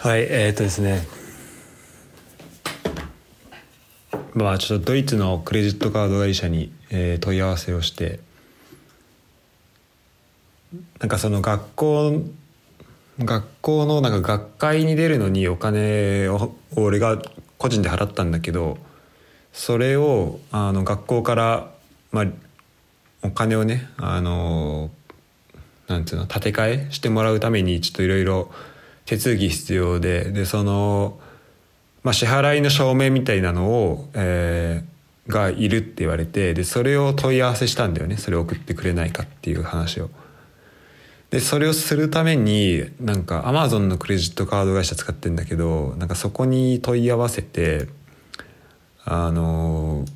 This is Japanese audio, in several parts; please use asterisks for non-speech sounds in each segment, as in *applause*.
はいえー、っとですね。まあちょっとドイツのクレジットカード会社に、えー問い合わせをしてなんかその学校学校のなんか学会に出るのにお金を俺が個人で払ったんだけどそれをあの学校から、まあ、お金をねあのなんていうの立て替えしてもらうためにちょっといろいろ手続き必要ででその、まあ、支払いの証明みたいなのを、えーがいるって言われてでそれを問い合わせしたんだよねそれを送ってくれないかっていう話を。でそれをするためになんかアマゾンのクレジットカード会社使ってんだけどなんかそこに問い合わせてあの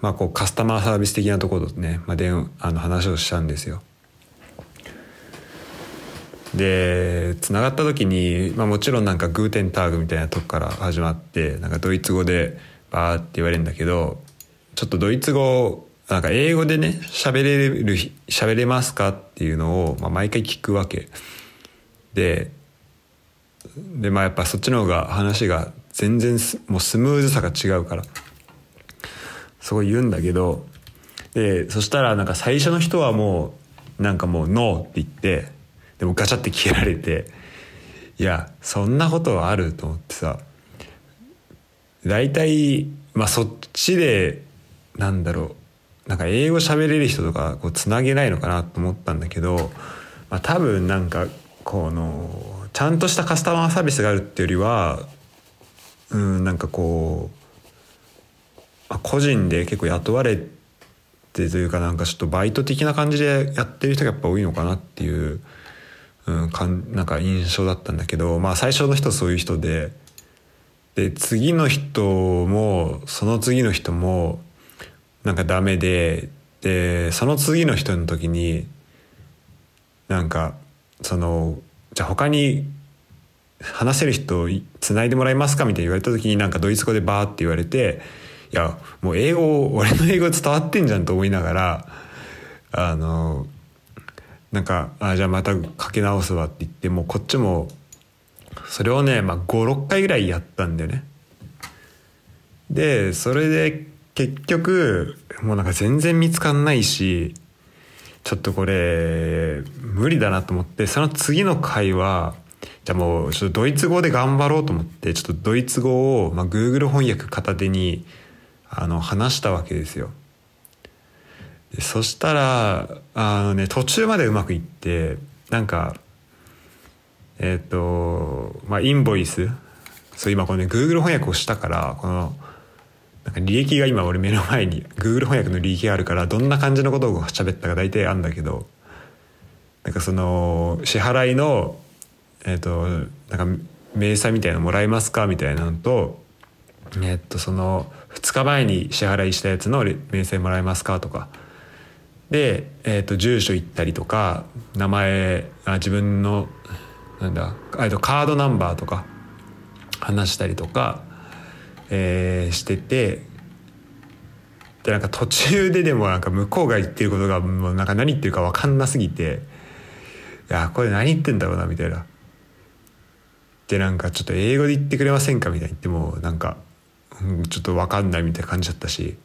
まあこうカスタマーサービス的なところとね、まあ、電あの話をしたんですよ。でつながった時に、まあ、もちろんなんかグーテンターグみたいなとこから始まってなんかドイツ語でバーって言われるんだけどちょっとドイツ語なんか英語でね喋れる喋れますかっていうのを、まあ、毎回聞くわけ。ででまあやっぱそっちの方が話が全然もうスムーズさが違うからすごい言うんだけどでそしたらなんか最初の人はもうなんかもう「ノー」って言ってでもガチャって消えられていやそんなことはあると思ってさ大体まあそっちでなんだろうなんか英語喋れる人とかこうつなげないのかなと思ったんだけど、まあ、多分なんかこのちゃんとしたカスタマーサービスがあるっていうよりはうんなんかこう、個人で結構雇われてというかなんかちょっとバイト的な感じでやってる人がやっぱ多いのかなっていう、うん、かんなんか印象だったんだけどまあ最初の人そういう人でで次の人もその次の人もなんかダメででその次の人の時になんかそのじゃあ他に話せる人つないでもらえますかみたいに言われた時になんかドイツ語でバーって言われていやもう英語俺の英語伝わってんじゃんと思いながらあのなんかあじゃあまたかけ直すわって言ってもうこっちもそれをね、まあ、56回ぐらいやったんだよね。でそれで結局もうなんか全然見つかんないしちょっとこれ無理だなと思ってその次の回はじゃあもうちょっとドイツ語で頑張ろうと思ってちょっとドイツ語を、まあ、Google 翻訳片手にあの話したわけですよ。そしたらあのね途中までうまくいってなんかえっ、とまあインボイスそう今このね Google 翻訳をしたからこのなんか履歴が今俺目の前に Google 翻訳の履歴があるからどんな感じのことを喋ったか大体あんだけどなんかその支払いのえっ、となんか明細みたいなのもらえますかみたいなのとえっ、とその2日前に支払いしたやつの明細もらえますかとかで、えー、と住所行ったりとか名前あ自分のなんだとカードナンバーとか話したりとか、えーしててでなんか途中ででもなんか向こうが言ってることがもうなんか何言ってるか分かんなすぎていやこれ何言ってんだろうなみたいな。でなんかちょっと英語で言ってくれませんかみたいに言ってもなんか、うんちょっと分かんないみたいな感じだったし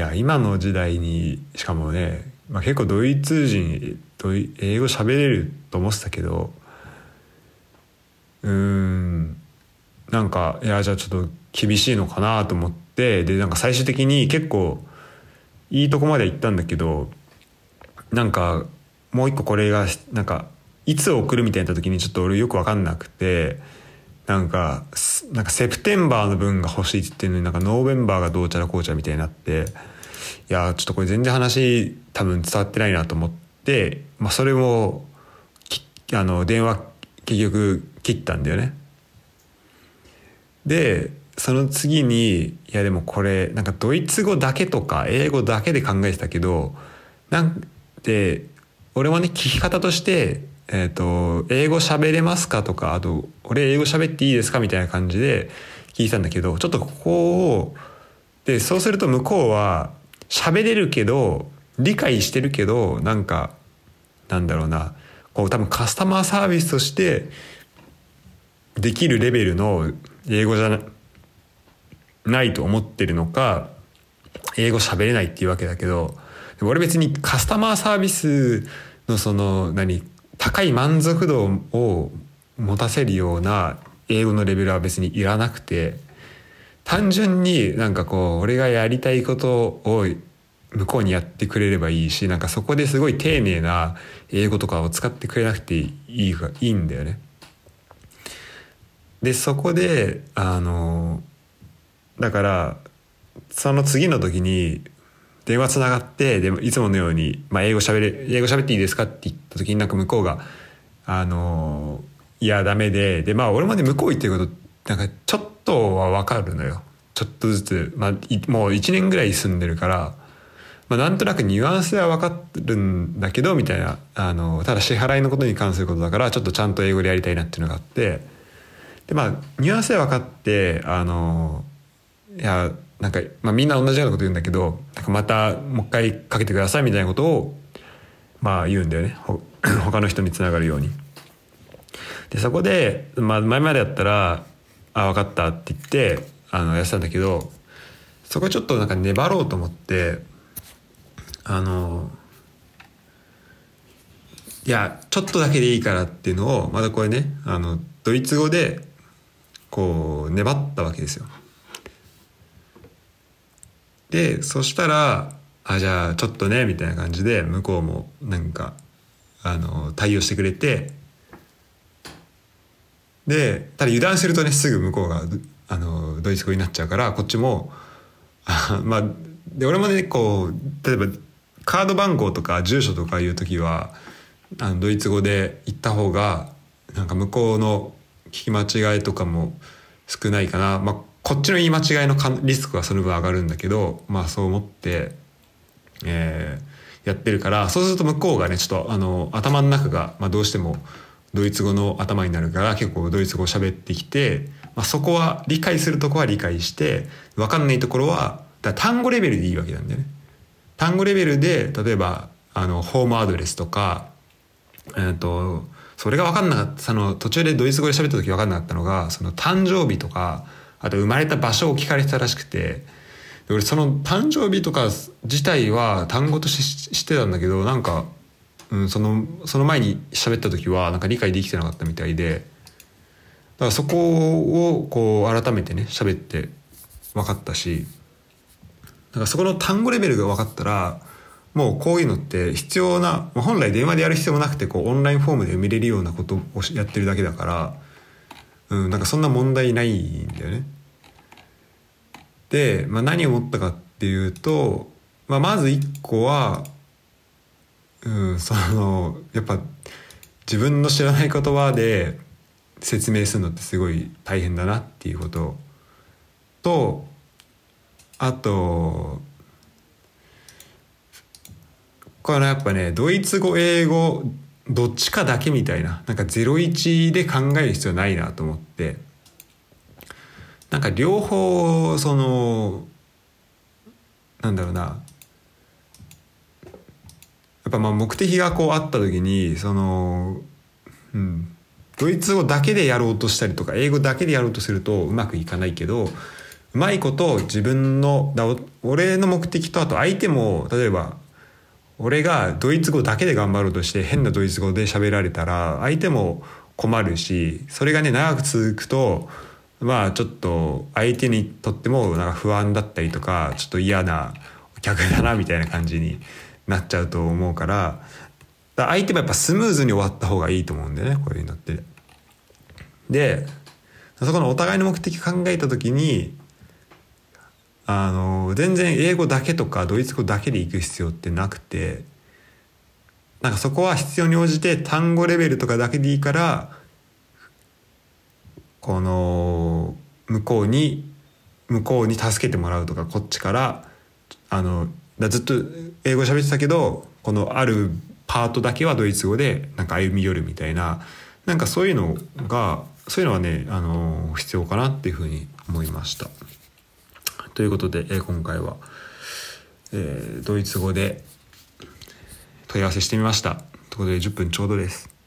や今の時代にしかもね、まあ、結構ドイツ人ドイ英語喋れると思ってたけどうーんなんかいやじゃあちょっと厳しいのかなと思ってでなんか最終的に結構いいとこまで行ったんだけどなんかもう一個これがなんかいつ送るみたいな時にちょっと俺よく分かんなくてなんかなんかセプテンバーの分が欲しいって言ってるのになんかノーベンバーがどうちゃらこうちゃらみたいになっていやちょっとこれ全然話多分伝わってないなと思って、まあ、それもあの電話結局切ったんだよね。でその次にいやでもこれなんかドイツ語だけとか英語だけで考えてたけどなんで俺もね聞き方として、えー、と英語喋れますかとかあと俺英語喋っていいですかみたいな感じで聞いたんだけどちょっとここをでそうすると向こうは喋れるけど理解してるけどなんかなんだろうなこう多分カスタマーサービスとしてできるレベルの英語じゃないと思ってるのか英語喋れないっていうわけだけど俺別にカスタマーサービスのその何高い満足度を持たせるような英語のレベルは別にいらなくて単純になんかこう俺がやりたいことを向こうにやってくれればいいしなんかそこですごい丁寧な英語とかを使ってくれなくていいいいんだよね。でそこであのだからその次の時に電話つながってでもいつものように、まあ、英語しゃべれ英語喋っていいですかって言った時になんか向こうがあのいやダメででまあ俺もね向こう行ってることなんかちょっとは分かるのよ。ちょっとずつ、まあ、もう1年ぐらい住んでるから、まあ、なんとなくニュアンスは分かるんだけどみたいなあのただ支払いのことに関することだからちょっとちゃんと英語でやりたいなっていうのがあってでまあニュアンスは分かってあのいやなんか、まあ、みんな同じようなこと言うんだけどなんかまたもう一回かけてくださいみたいなことをまあ言うんだよね *coughs* 他の人につながるように。でそこで、まあ、前までやったら「あ分かった」って言ってあのやってたんだけどそこはちょっとなんか粘ろうと思ってあのいやちょっとだけでいいからっていうのをまだこれねあのドイツ語でこう粘ったわけですよ。でそしたら「あじゃあちょっとね」みたいな感じで向こうもなんかあの対応してくれてでただ油断するとねすぐ向こうがあのドイツ語になっちゃうからこっちもあまあで俺もねこう例えばカード番号とか住所とかいう時はあのドイツ語で言った方がなんか向こうの聞き間違いとかも少ないかな、まあ、こっちの言い間違いのリスクはその分上がるんだけどまあそう思って、えー、やってるからそうすると向こうがねちょっとあの頭の中が、まあ、どうしてもドイツ語の頭になるから結構ドイツ語喋ってきて、まあ、そこは理解するとこは理解して分かんないところはだ単語レベルでいいわけなんだよね。単語レベルで例えばあのホームアドレスとか、えーと、それが分かんなかったその途中でドイツ語で喋った時分かんなかったのがその誕生日とかあと生まれた場所を聞かれてたらしくて俺その誕生日とか自体は単語として知ってたんだけどなんかうん、そのその前に喋った時はなんか理解できてなかったみたいでだからそこをこう改めてね喋って分かったしだからそこの単語レベルが分かったらもうこういうのって必要な本来電話でやる必要もなくてこうオンラインフォームで埋めれるようなことをやってるだけだから、うん、なんかそんな問題ないんだよね。で、まあ、何を思ったかっていうと、まあ、まず一個はうんそのやっぱ自分の知らない言葉で説明するのってすごい大変だなっていうこととあとこれやっぱねドイツ語英語どっちかだけみたいななんか01で考える必要ないなと思って。なんか両方そのなんだろうな。やっぱまあ目的がこうあった時にそのうん。ドイツ語だけでやろうとしたりとか英語だけでやろうとするとうまくいかないけどうまいこと自分のだ俺の目的とあと相手も例えば俺がドイツ語だけで頑張ろうとして変なドイツ語で喋られたら相手も困るしそれがね長く続くとまあちょっと相手にとってもなんか不安だったりとかちょっと嫌なお客だなみたいな感じになっちゃうと思うから相手もやっぱスムーズに終わった方がいいと思うんだよねこういうのって。でそこのお互いの目的考えた時にあの全然英語だけとかドイツ語だけで行く必要ってなくてなんかそこは必要に応じて単語レベルとかだけでいいからこの向こうに向こうに助けてもらうとかこっちからあのずっと英語喋ってたけどこのあるパートだけはドイツ語でなんか歩み寄るみたいななんかそういうのがそういうのはね、あの必要かなっていうふうに思いました。ということで、え今回は、えー、ドイツ語で問い合わせしてみました。ということで10分ちょうどです。